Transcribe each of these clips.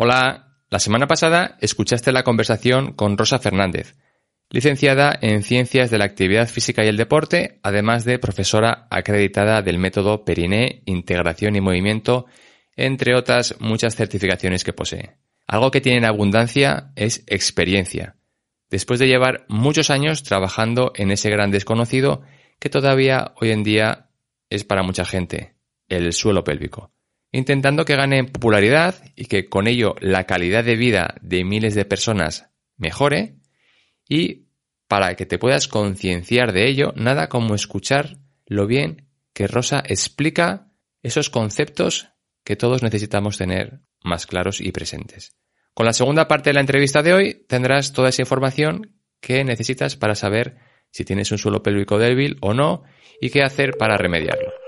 Hola, la semana pasada escuchaste la conversación con Rosa Fernández, licenciada en Ciencias de la Actividad Física y el Deporte, además de profesora acreditada del método Periné, Integración y Movimiento, entre otras muchas certificaciones que posee. Algo que tiene en abundancia es experiencia, después de llevar muchos años trabajando en ese gran desconocido que todavía hoy en día es para mucha gente, el suelo pélvico intentando que gane popularidad y que con ello la calidad de vida de miles de personas mejore y para que te puedas concienciar de ello, nada como escuchar lo bien que Rosa explica esos conceptos que todos necesitamos tener más claros y presentes. Con la segunda parte de la entrevista de hoy tendrás toda esa información que necesitas para saber si tienes un suelo pélvico débil o no y qué hacer para remediarlo.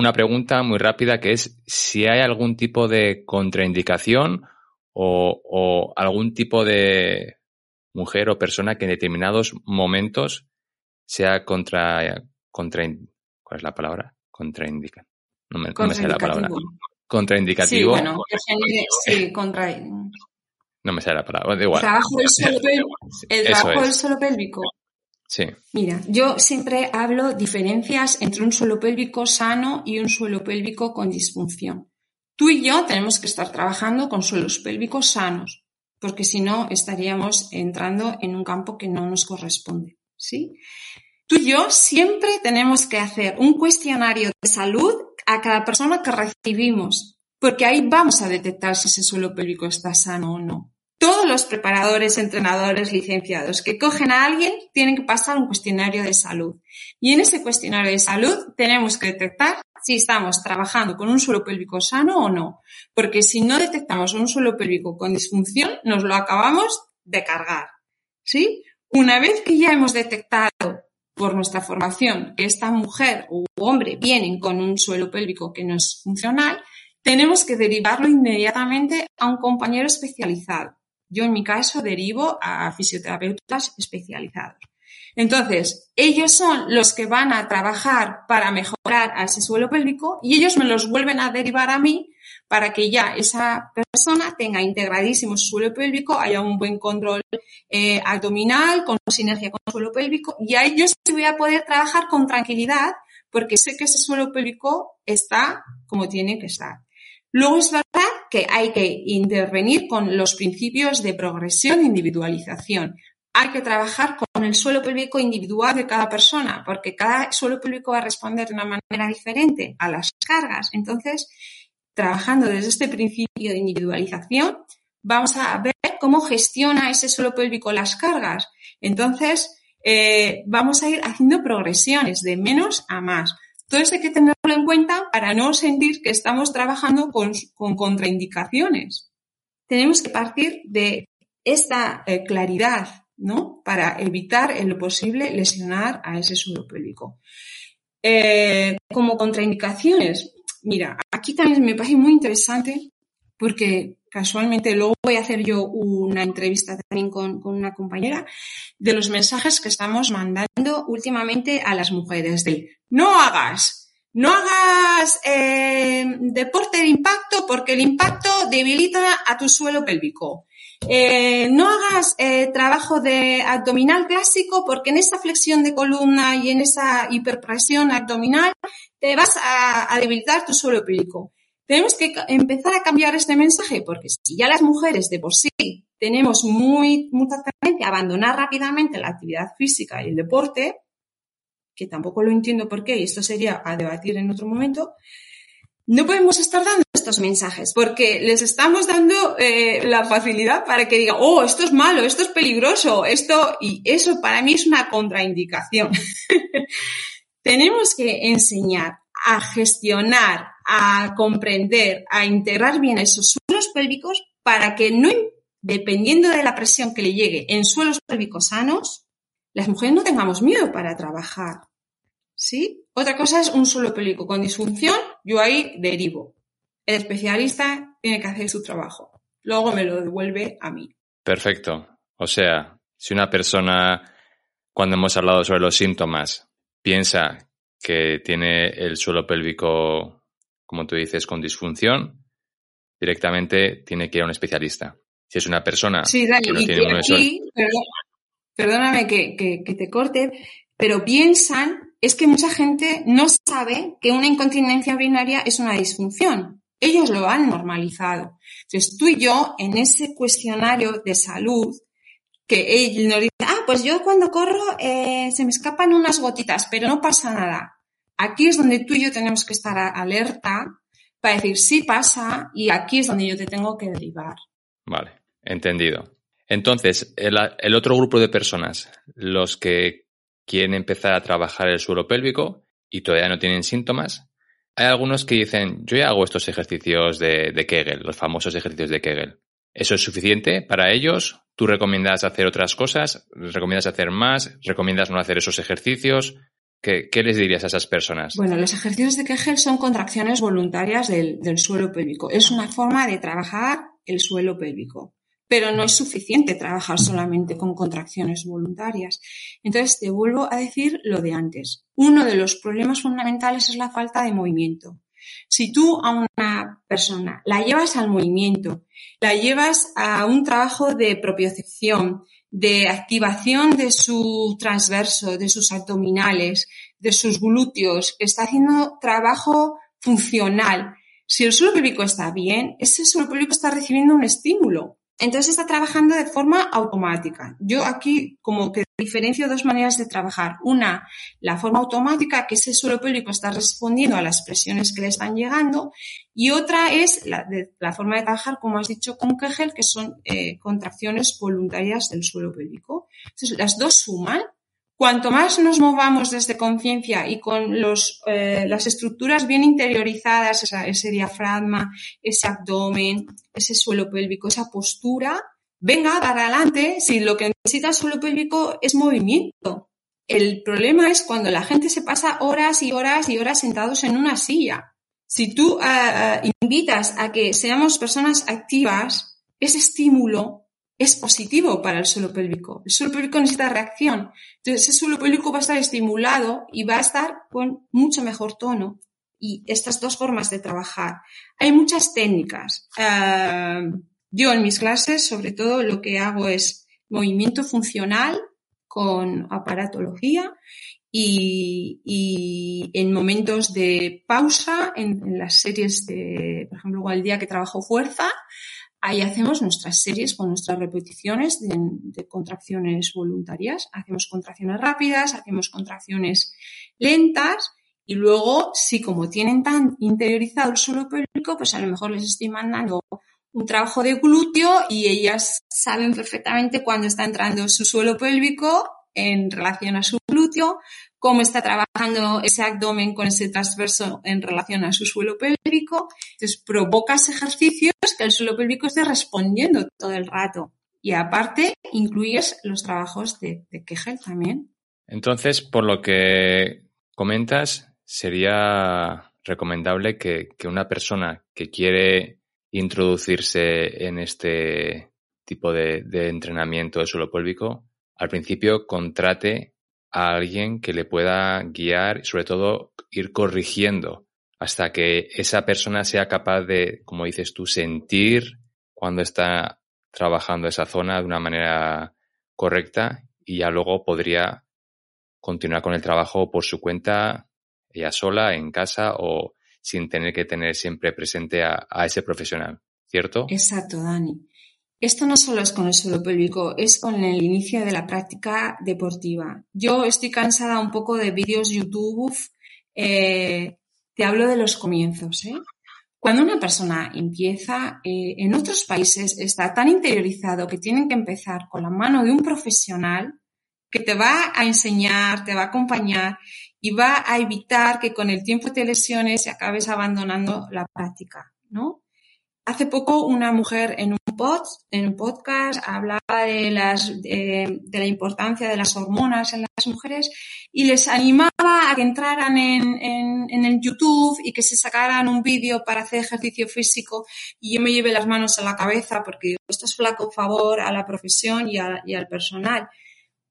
Una pregunta muy rápida que es si hay algún tipo de contraindicación o, algún tipo de mujer o persona que en determinados momentos sea contra, contra ¿cuál es la palabra? Contraindica. No me, no me sale la palabra. Contraindicativo. Sí, bueno, sí, contra... No me sale la palabra, igual. El trabajo del suelo, pélvico, el trabajo del suelo pélvico Sí. Mira, yo siempre hablo diferencias entre un suelo pélvico sano y un suelo pélvico con disfunción. Tú y yo tenemos que estar trabajando con suelos pélvicos sanos, porque si no estaríamos entrando en un campo que no nos corresponde, ¿sí? Tú y yo siempre tenemos que hacer un cuestionario de salud a cada persona que recibimos, porque ahí vamos a detectar si ese suelo pélvico está sano o no todos los preparadores, entrenadores, licenciados que cogen a alguien tienen que pasar un cuestionario de salud. Y en ese cuestionario de salud tenemos que detectar si estamos trabajando con un suelo pélvico sano o no. Porque si no detectamos un suelo pélvico con disfunción, nos lo acabamos de cargar. ¿Sí? Una vez que ya hemos detectado por nuestra formación que esta mujer u hombre vienen con un suelo pélvico que no es funcional, tenemos que derivarlo inmediatamente a un compañero especializado. Yo en mi caso derivo a fisioterapeutas especializados. Entonces, ellos son los que van a trabajar para mejorar a ese suelo pélvico y ellos me los vuelven a derivar a mí para que ya esa persona tenga integradísimo su suelo pélvico, haya un buen control eh, abdominal, con sinergia con el suelo pélvico y a ellos voy a poder trabajar con tranquilidad porque sé que ese suelo pélvico está como tiene que estar. Luego es verdad que hay que intervenir con los principios de progresión e individualización. Hay que trabajar con el suelo pélvico individual de cada persona, porque cada suelo pélvico va a responder de una manera diferente a las cargas. Entonces, trabajando desde este principio de individualización, vamos a ver cómo gestiona ese suelo pélvico las cargas. Entonces, eh, vamos a ir haciendo progresiones de menos a más. Todo eso hay que tenerlo en cuenta para no sentir que estamos trabajando con, contraindicaciones. Tenemos que partir de esta eh, claridad, ¿no? Para evitar en lo posible lesionar a ese suelo pélvico. Eh, como contraindicaciones, mira, aquí también me parece muy interesante porque casualmente luego voy a hacer yo una entrevista también con, una compañera de los mensajes que estamos mandando últimamente a las mujeres de no hagas, no hagas eh, deporte de impacto porque el impacto debilita a tu suelo pélvico. Eh, no hagas eh, trabajo de abdominal clásico porque en esa flexión de columna y en esa hiperpresión abdominal te vas a, a debilitar tu suelo pélvico. Tenemos que empezar a cambiar este mensaje porque si ya las mujeres de por sí tenemos muy, mucha tendencia a abandonar rápidamente la actividad física y el deporte, que tampoco lo entiendo por qué, y esto sería a debatir en otro momento, no podemos estar dando estos mensajes porque les estamos dando eh, la facilidad para que digan, oh, esto es malo, esto es peligroso, esto, y eso para mí es una contraindicación. Tenemos que enseñar a gestionar a comprender, a integrar bien esos suelos pélvicos para que no, dependiendo de la presión que le llegue en suelos pélvicos sanos, las mujeres no tengamos miedo para trabajar. ¿Sí? Otra cosa es un suelo pélvico con disfunción, yo ahí derivo. El especialista tiene que hacer su trabajo. Luego me lo devuelve a mí. Perfecto. O sea, si una persona, cuando hemos hablado sobre los síntomas, piensa que tiene el suelo pélvico, como tú dices, con disfunción, directamente tiene que ir a un especialista. Si es una persona que no tiene aquí, perdóname que, que te corte, pero piensan, es que mucha gente no sabe que una incontinencia urinaria es una disfunción. Ellos lo han normalizado. Entonces tú y yo, en ese cuestionario de salud, que él nos dice, ah, pues yo cuando corro eh, se me escapan unas gotitas, pero no pasa nada. Aquí es donde tú y yo tenemos que estar alerta para decir, sí pasa y aquí es donde yo te tengo que derivar. Vale, entendido. Entonces, el, otro grupo de personas, los que quieren empezar a trabajar el suelo pélvico y todavía no tienen síntomas, hay algunos que dicen, yo ya hago estos ejercicios de, de Kegel, los famosos ejercicios de Kegel. ¿Eso es suficiente para ellos? ¿Tú recomiendas hacer otras cosas? ¿Recomiendas hacer más? ¿Recomiendas no hacer esos ejercicios? ¿Qué, les dirías a esas personas? Bueno, los ejercicios de Kegel son contracciones voluntarias del, del suelo pélvico. Es una forma de trabajar el suelo pélvico pero no es suficiente trabajar solamente con contracciones voluntarias. Entonces, te vuelvo a decir lo de antes. Uno de los problemas fundamentales es la falta de movimiento. Si tú a una persona la llevas al movimiento, la llevas a un trabajo de propiocepción, de activación de su transverso, de sus abdominales, de sus glúteos, está haciendo trabajo funcional. Si el suelo pélvico está bien, ese suelo pélvico está recibiendo un estímulo. Entonces está trabajando de forma automática. Yo aquí como que diferencio dos maneras de trabajar. Una, la forma automática, que ese suelo pélvico está respondiendo a las presiones que le están llegando. Y otra es la, la forma de trabajar, como has dicho, con Kegel, que son eh, contracciones voluntarias del suelo pélvico. Entonces, las dos suman Cuanto más nos movamos desde conciencia y con los, eh, las estructuras bien interiorizadas, ese diafragma, ese abdomen, ese suelo pélvico, esa postura, venga, para adelante si lo que necesita el suelo pélvico es movimiento. El problema es cuando la gente se pasa horas y horas y horas sentados en una silla. Si tú eh, eh, invitas a que seamos personas activas, ese estímulo es positivo para el suelo pélvico. El suelo pélvico necesita reacción. Entonces, ese suelo pélvico va a estar estimulado y va a estar con mucho mejor tono. Y estas dos formas de trabajar. Hay muchas técnicas. Ah, yo en mis clases, sobre todo, lo que hago es movimiento funcional con aparatología y, en momentos de pausa, en, en, las series de, por ejemplo, el día que trabajo fuerza, Ahí hacemos nuestras series con nuestras repeticiones de, contracciones voluntarias. Hacemos contracciones rápidas, hacemos contracciones lentas y luego, si como tienen tan interiorizado el suelo pélvico, pues a lo mejor les estoy mandando un trabajo de glúteo y ellas saben perfectamente cuándo está entrando su suelo pélvico en relación a su glúteo, cómo está trabajando ese abdomen con ese transverso en relación a su suelo pélvico. Entonces, provocas ejercicios que el suelo pélvico esté respondiendo todo el rato. Y aparte, incluyes los trabajos de, de también. Entonces, por lo que comentas, sería recomendable que, una persona que quiere introducirse en este tipo de entrenamiento de suelo pélvico, al principio contrate a alguien que le pueda guiar y sobre todo ir corrigiendo hasta que esa persona sea capaz de, como dices tú, sentir cuando está trabajando esa zona de una manera correcta y ya luego podría continuar con el trabajo por su cuenta, ella sola, en casa o sin tener que tener siempre presente a, a ese profesional, ¿cierto? Exacto, Dani. Esto no solo es con el suelo pélvico, es con el inicio de la práctica deportiva. Yo estoy cansada un poco de vídeos YouTube. Eh, te hablo de los comienzos. ¿eh? Cuando una persona empieza, eh, en otros países está tan interiorizado que tienen que empezar con la mano de un profesional que te va a enseñar, te va a acompañar y va a evitar que con el tiempo te lesiones y acabes abandonando la práctica, ¿no? Hace poco una mujer en en un podcast hablaba de, las, de, la importancia de las hormonas en las mujeres y les animaba a que entraran en, en, en el YouTube y que se sacaran un vídeo para hacer ejercicio físico y yo me llevé las manos a la cabeza porque esto es flaco favor a la profesión y, a, y al personal.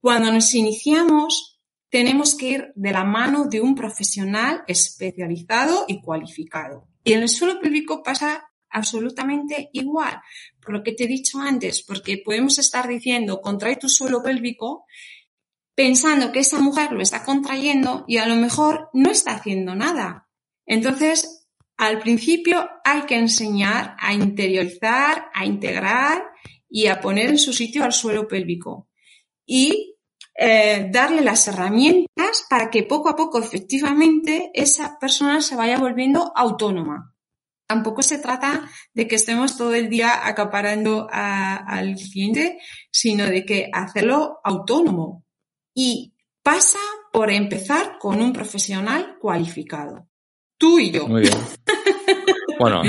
Cuando nos iniciamos, tenemos que ir de la mano de un profesional especializado y cualificado. Y en el suelo público pasa absolutamente igual. Por lo que te he dicho antes, porque podemos estar diciendo contrae tu suelo pélvico pensando que esa mujer lo está contrayendo y a lo mejor no está haciendo nada. Entonces, al principio hay que enseñar a interiorizar, a integrar y a poner en su sitio al suelo pélvico. Y eh, darle las herramientas para que poco a poco efectivamente esa persona se vaya volviendo autónoma tampoco se trata de que estemos todo el día acaparando al cliente, sino de que hacerlo autónomo. Y pasa por empezar con un profesional cualificado. Tú y yo. Muy bien. Bueno,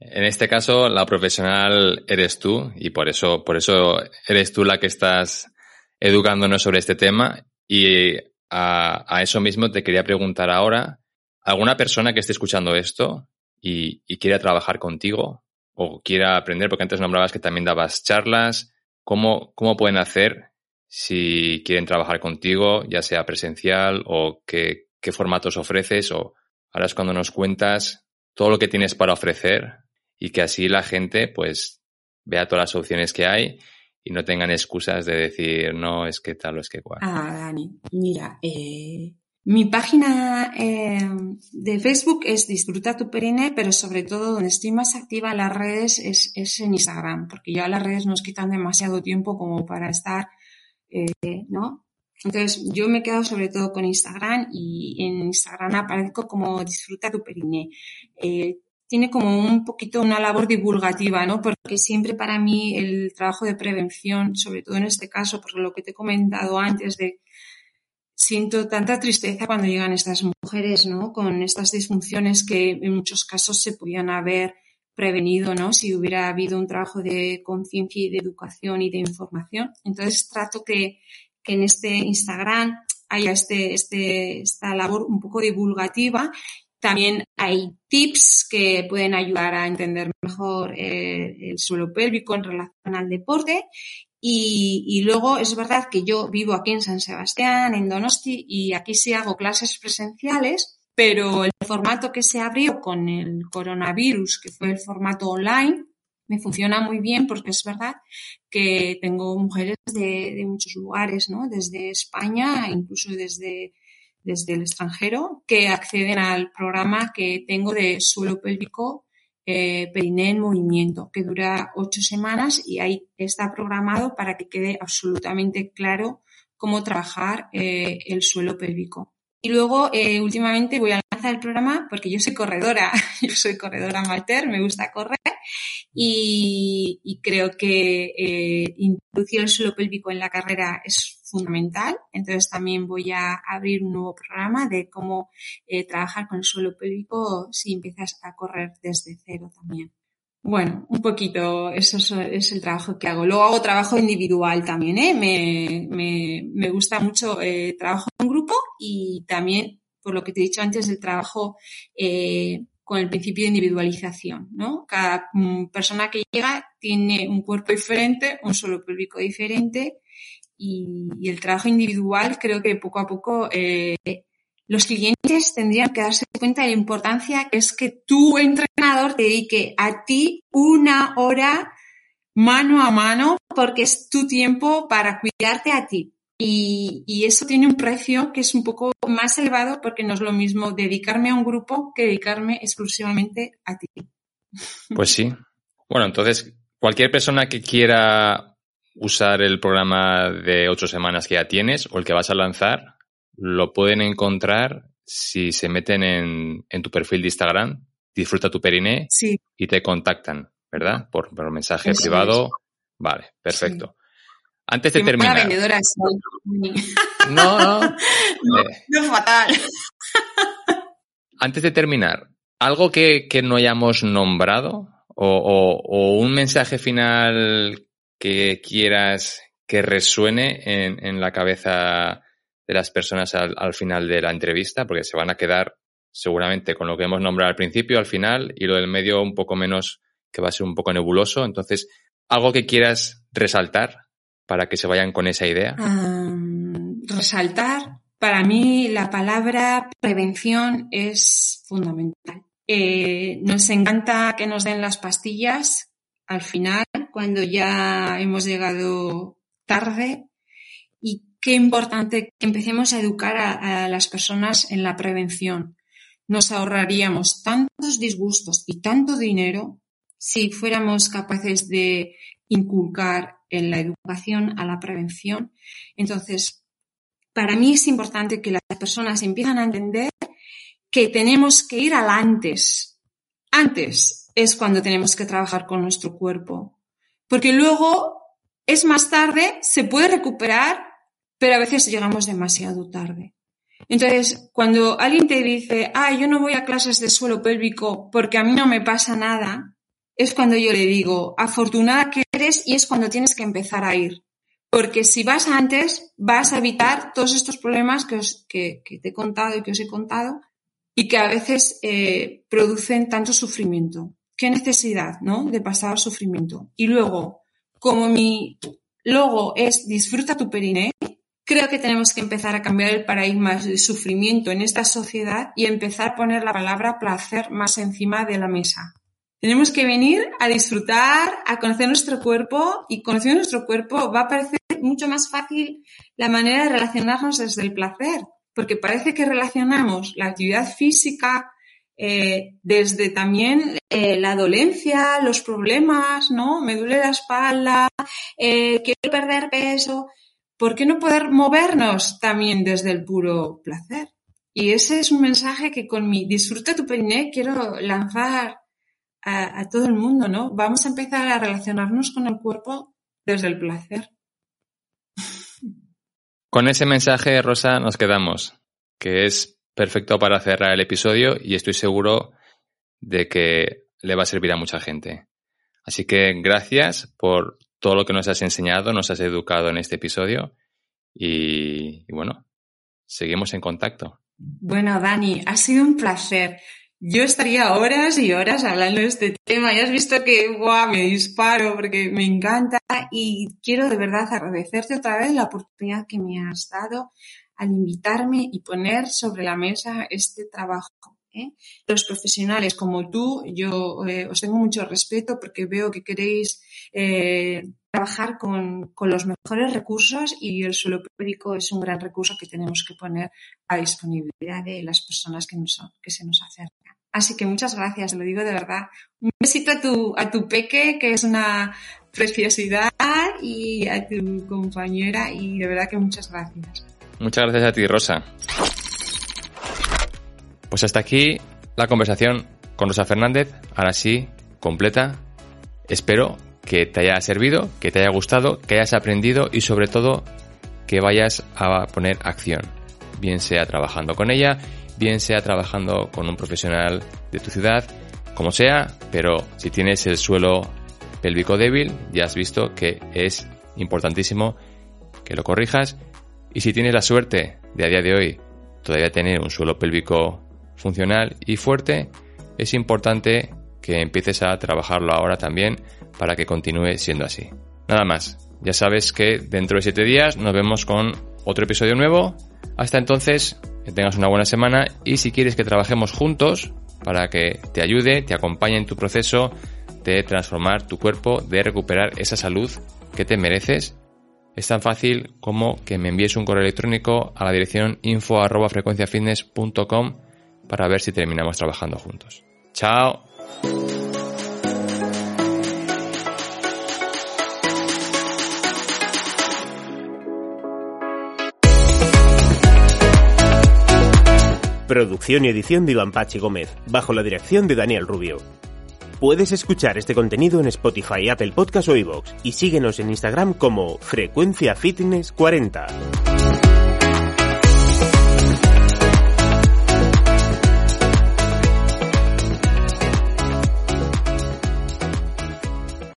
en este caso la profesional eres tú y por eso, por eso eres tú la que estás educándonos sobre este tema y a, a eso mismo te quería preguntar ahora, ¿alguna persona que esté escuchando esto y, quiera trabajar contigo o quiera aprender, porque antes nombrabas que también dabas charlas, ¿cómo, cómo pueden hacer si quieren trabajar contigo, ya sea presencial o qué, qué formatos ofreces o ahora es cuando nos cuentas todo lo que tienes para ofrecer y que así la gente pues vea todas las opciones que hay y no tengan excusas de decir no es que tal o es que cual. Ah, Dani, mira, eh, mi página eh, de Facebook es Disfruta tu Perine, pero sobre todo donde estoy más activa en las redes es, es en Instagram, porque ya las redes nos quitan demasiado tiempo como para estar, eh, ¿no? Entonces, yo me he quedado sobre todo con Instagram y en Instagram aparezco como Disfruta tu Perine. Eh, tiene como un poquito una labor divulgativa, ¿no? Porque siempre para mí el trabajo de prevención, sobre todo en este caso, por lo que te he comentado antes de siento tanta tristeza cuando llegan estas mujeres, ¿no? Con estas disfunciones que en muchos casos se podían haber prevenido, ¿no? Si hubiera habido un trabajo de conciencia y de educación y de información. Entonces trato que, que en este Instagram haya este, este, esta labor un poco divulgativa. También hay tips que pueden ayudar a entender mejor eh, el suelo pélvico en relación al deporte y, luego es verdad que yo vivo aquí en San Sebastián, en Donosti, y aquí sí hago clases presenciales, pero el formato que se abrió con el coronavirus, que fue el formato online, me funciona muy bien porque es verdad que tengo mujeres de, de muchos lugares, ¿no? Desde España, incluso desde, desde el extranjero, que acceden al programa que tengo de suelo pélvico eh, en movimiento, que dura ocho semanas y ahí está programado para que quede absolutamente claro cómo trabajar eh, el suelo pélvico. Y luego, eh, últimamente voy a lanzar el programa porque yo soy corredora, yo soy corredora amateur, me gusta correr y, y creo que eh, introducir el suelo pélvico en la carrera es fundamental. Entonces también voy a abrir un nuevo programa de cómo eh, trabajar con el suelo pélvico si empiezas a correr desde cero también. Bueno, un poquito, eso es, el trabajo que hago. Luego hago trabajo individual también, ¿eh? Me, me, me gusta mucho eh, trabajo en grupo y también, por lo que te he dicho antes, el trabajo eh, con el principio de individualización, ¿no? Cada mm, persona que llega tiene un cuerpo diferente, un suelo pélvico diferente y, el trabajo individual creo que poco a poco eh, los clientes tendrían que darse cuenta de la importancia que es que tu entrenador te dedique a ti una hora mano a mano porque es tu tiempo para cuidarte a ti. Y, y, eso tiene un precio que es un poco más elevado porque no es lo mismo dedicarme a un grupo que dedicarme exclusivamente a ti. Pues sí. Bueno, entonces, cualquier persona que quiera usar el programa de ocho semanas que ya tienes o el que vas a lanzar, lo pueden encontrar si se meten en, en tu perfil de Instagram, disfruta tu periné y te contactan, ¿verdad? Por, por mensaje privado. Vale, perfecto. Antes de terminar. vendedora No, no. no, no fatal. Antes de terminar, algo que, no hayamos nombrado o, un mensaje final que quieras que resuene en, la cabeza de las personas al, final de la entrevista, porque se van a quedar seguramente con lo que hemos nombrado al principio, al final, y lo del medio un poco menos, que va a ser un poco nebuloso. Entonces, algo que quieras resaltar para que se vayan con esa idea? resaltar, para mí la palabra prevención es fundamental. Eh, nos encanta que nos den las pastillas al final, cuando ya hemos llegado tarde, y qué importante que empecemos a educar a las personas en la prevención. Nos ahorraríamos tantos disgustos y tanto dinero si fuéramos capaces de inculcar en la educación a la prevención. Entonces, para mí es importante que las personas empiezan a entender que tenemos que ir al antes. Antes es cuando tenemos que trabajar con nuestro cuerpo. Porque luego es más tarde, se puede recuperar, pero a veces llegamos demasiado tarde. Entonces, cuando alguien te dice, ah, yo no voy a clases de suelo pélvico porque a mí no me pasa nada, es cuando yo le digo, afortunada que eres y es cuando tienes que empezar a ir. Porque si vas antes, vas a evitar todos estos problemas que, os, que, te he contado y que os he contado y que a veces eh, producen tanto sufrimiento. ¿Qué necesidad, no? De pasar sufrimiento. Y luego, como mi logo es disfruta tu periné, creo que tenemos que empezar a cambiar el paradigma del sufrimiento en esta sociedad y empezar a poner la palabra placer más encima de la mesa. Tenemos que venir a disfrutar, a conocer nuestro cuerpo y conociendo nuestro cuerpo va a parecer mucho más fácil la manera de relacionarnos desde el placer, porque parece que relacionamos la actividad física eh, desde también eh, la dolencia, los problemas, ¿no? Me duele la espalda, eh, quiero perder peso. ¿Por qué no poder movernos también desde el puro placer? Y ese es un mensaje que con mi Disfruta tu periné quiero lanzar a, todo el mundo, ¿no? Vamos a empezar a relacionarnos con el cuerpo desde el placer. Con ese mensaje, Rosa, nos quedamos, que es perfecto para cerrar el episodio y estoy seguro de que le va a servir a mucha gente. Así que gracias por todo lo que nos has enseñado, nos has educado en este episodio y, bueno, seguimos en contacto. Bueno, Dani, ha sido un placer. Yo estaría horas y horas hablando de este tema. Ya has visto que guau, me disparo porque me encanta y quiero de verdad agradecerte otra vez la oportunidad que me has dado al invitarme y poner sobre la mesa este trabajo. ¿eh? Los profesionales como tú, yo eh, os tengo mucho respeto porque veo que queréis eh, trabajar con, con, los mejores recursos y el suelo público es un gran recurso que tenemos que poner a disponibilidad de las personas que, nos, que se nos acercan. Así que muchas gracias, lo digo de verdad. Un besito a tu, a tu peque, que es una preciosidad, y a tu compañera, y de verdad que muchas gracias. Muchas gracias a ti, Rosa. Pues hasta aquí la conversación con Rosa Fernández, ahora sí, completa. Espero que te haya servido, que te haya gustado, que hayas aprendido y sobre todo que vayas a poner acción, bien sea trabajando con ella, bien sea trabajando con un profesional de tu ciudad, como sea, pero si tienes el suelo pélvico débil, ya has visto que es importantísimo que lo corrijas y si tienes la suerte de a día de hoy todavía tener un suelo pélvico funcional y fuerte, es importante que empieces a trabajarlo ahora también para que continúe siendo así. Nada más, ya sabes que dentro de 7 días nos vemos con otro episodio nuevo. Hasta entonces, que tengas una buena semana y si quieres que trabajemos juntos para que te ayude, te acompañe en tu proceso de transformar tu cuerpo, de recuperar esa salud que te mereces, es tan fácil como que me envíes un correo electrónico a la dirección info para ver si terminamos trabajando juntos. Chao. Producción y edición de Iván Pachi Gómez, bajo la dirección de Daniel Rubio. Puedes escuchar este contenido en Spotify, Apple Podcast o iVoox y síguenos en Instagram como Frecuencia Fitness 40.